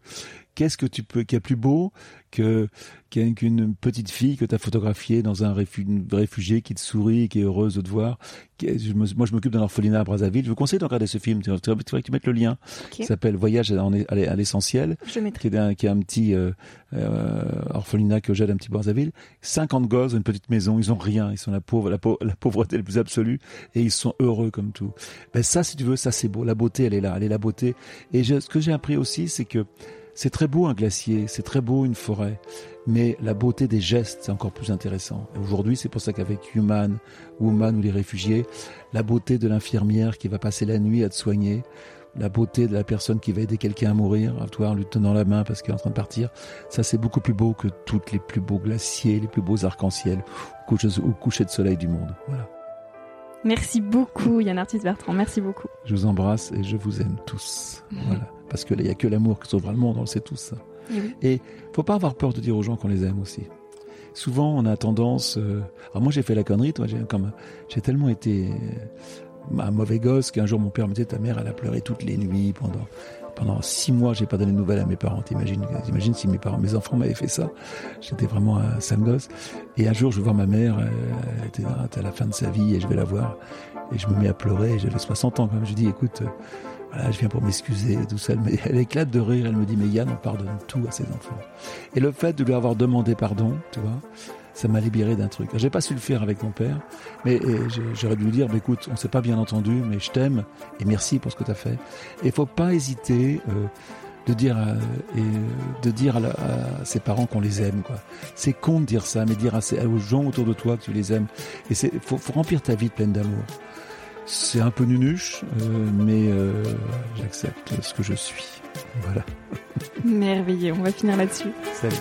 qu'est-ce que tu peux, qu'il y a plus beau que qu'une petite fille que tu as photographiée dans un réfugié qui te sourit, qui est heureuse de te voir? moi, je m'occupe d'un orphelinat à Brazzaville. Je vous conseille de regarder ce film. Tu voudrais que tu mettes le lien. qui s'appelle Voyage à, l'essentiel. Qui est un, qui est un petit euh, euh, orphelinat que j'aide un petit Brazzaville. 50 gosses, une petite maison. Ils ont rien. Ils sont la pauvre, la, la pauvreté la plus absolue. Et ils sont heureux comme tout. Ben ça, si tu veux, ça c'est beau. La beauté, elle est là. Elle est la beauté. Et ce que j'ai appris aussi, c'est que c'est très beau un glacier, c'est très beau une forêt, mais la beauté des gestes, c'est encore plus intéressant. aujourd'hui, c'est pour ça qu'avec Human, Woman ou les réfugiés, la beauté de l'infirmière qui va passer la nuit à te soigner, la beauté de la personne qui va aider quelqu'un à mourir, à toi en lui tenant la main parce qu'il est en train de partir, ça c'est beaucoup plus beau que tous les plus beaux glaciers, les plus beaux arcs-en-ciel ou coucher de soleil du monde. Voilà. Merci beaucoup Yann Artis Bertrand, merci beaucoup. Je vous embrasse et je vous aime tous. Voilà parce qu'il n'y a que l'amour qui sauvera le monde, on le sait tous. Et il faut pas avoir peur de dire aux gens qu'on les aime aussi. Souvent, on a tendance. Euh, alors moi, j'ai fait la connerie, toi, j'ai comme j'ai tellement été un mauvais gosse, qu'un jour mon père me disait ta mère elle a pleuré toutes les nuits pendant pendant six mois, j'ai pas donné de nouvelles à mes parents. T'imagines, imagine si mes parents, mes enfants m'avaient fait ça? J'étais vraiment un sale gosse. Et un jour, je vais voir ma mère, elle était à la fin de sa vie et je vais la voir. Et je me mets à pleurer, j'avais 60 ans quand même. Je dis, écoute, euh, voilà, je viens pour m'excuser, tout ça. Mais elle éclate de rire, elle me dit, mais Yann, on pardonne tout à ses enfants. Et le fait de lui avoir demandé pardon, tu vois, ça m'a libéré d'un truc. J'ai pas su le faire avec mon père, mais j'aurais dû lui dire, bah, écoute, on s'est pas bien entendu, mais je t'aime et merci pour ce que tu as fait. Et faut pas hésiter euh, de dire, à, de dire à, ses parents qu'on les aime. quoi. C'est con de dire ça, mais dire à, aux gens autour de toi que tu les aimes. Et c'est faut remplir ta vie pleine d'amour. C'est un peu nunuche, euh, mais euh, j'accepte ce que je suis. Voilà. [LAUGHS] Merveilleux, on va finir là-dessus. Salut.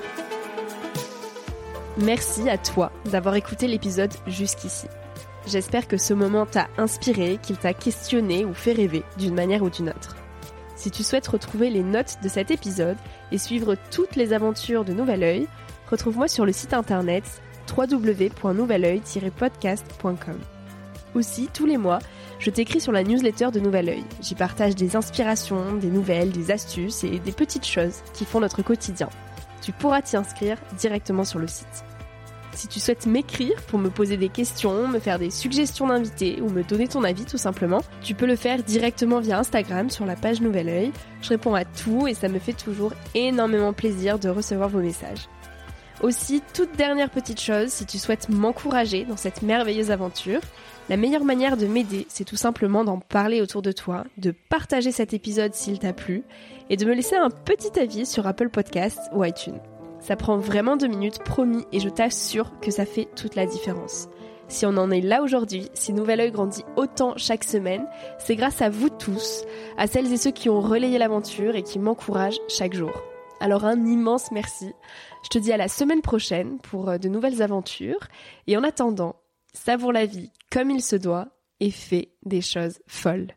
Merci à toi d'avoir écouté l'épisode jusqu'ici. J'espère que ce moment t'a inspiré, qu'il t'a questionné ou fait rêver d'une manière ou d'une autre. Si tu souhaites retrouver les notes de cet épisode et suivre toutes les aventures de Nouvel Oeil, retrouve-moi sur le site internet www.nouveloeil-podcast.com. Aussi, tous les mois, je t'écris sur la newsletter de Nouvel Oeil. J'y partage des inspirations, des nouvelles, des astuces et des petites choses qui font notre quotidien tu pourras t'y inscrire directement sur le site. Si tu souhaites m'écrire pour me poser des questions, me faire des suggestions d'invités ou me donner ton avis tout simplement, tu peux le faire directement via Instagram sur la page Nouvel Oeil. Je réponds à tout et ça me fait toujours énormément plaisir de recevoir vos messages. Aussi, toute dernière petite chose, si tu souhaites m'encourager dans cette merveilleuse aventure, la meilleure manière de m'aider, c'est tout simplement d'en parler autour de toi, de partager cet épisode s'il t'a plu et de me laisser un petit avis sur Apple Podcasts ou iTunes. Ça prend vraiment deux minutes, promis, et je t'assure que ça fait toute la différence. Si on en est là aujourd'hui, si Nouvel Oeil grandit autant chaque semaine, c'est grâce à vous tous, à celles et ceux qui ont relayé l'aventure et qui m'encouragent chaque jour. Alors un immense merci. Je te dis à la semaine prochaine pour euh, de nouvelles aventures. Et en attendant, savoure la vie comme il se doit et fais des choses folles.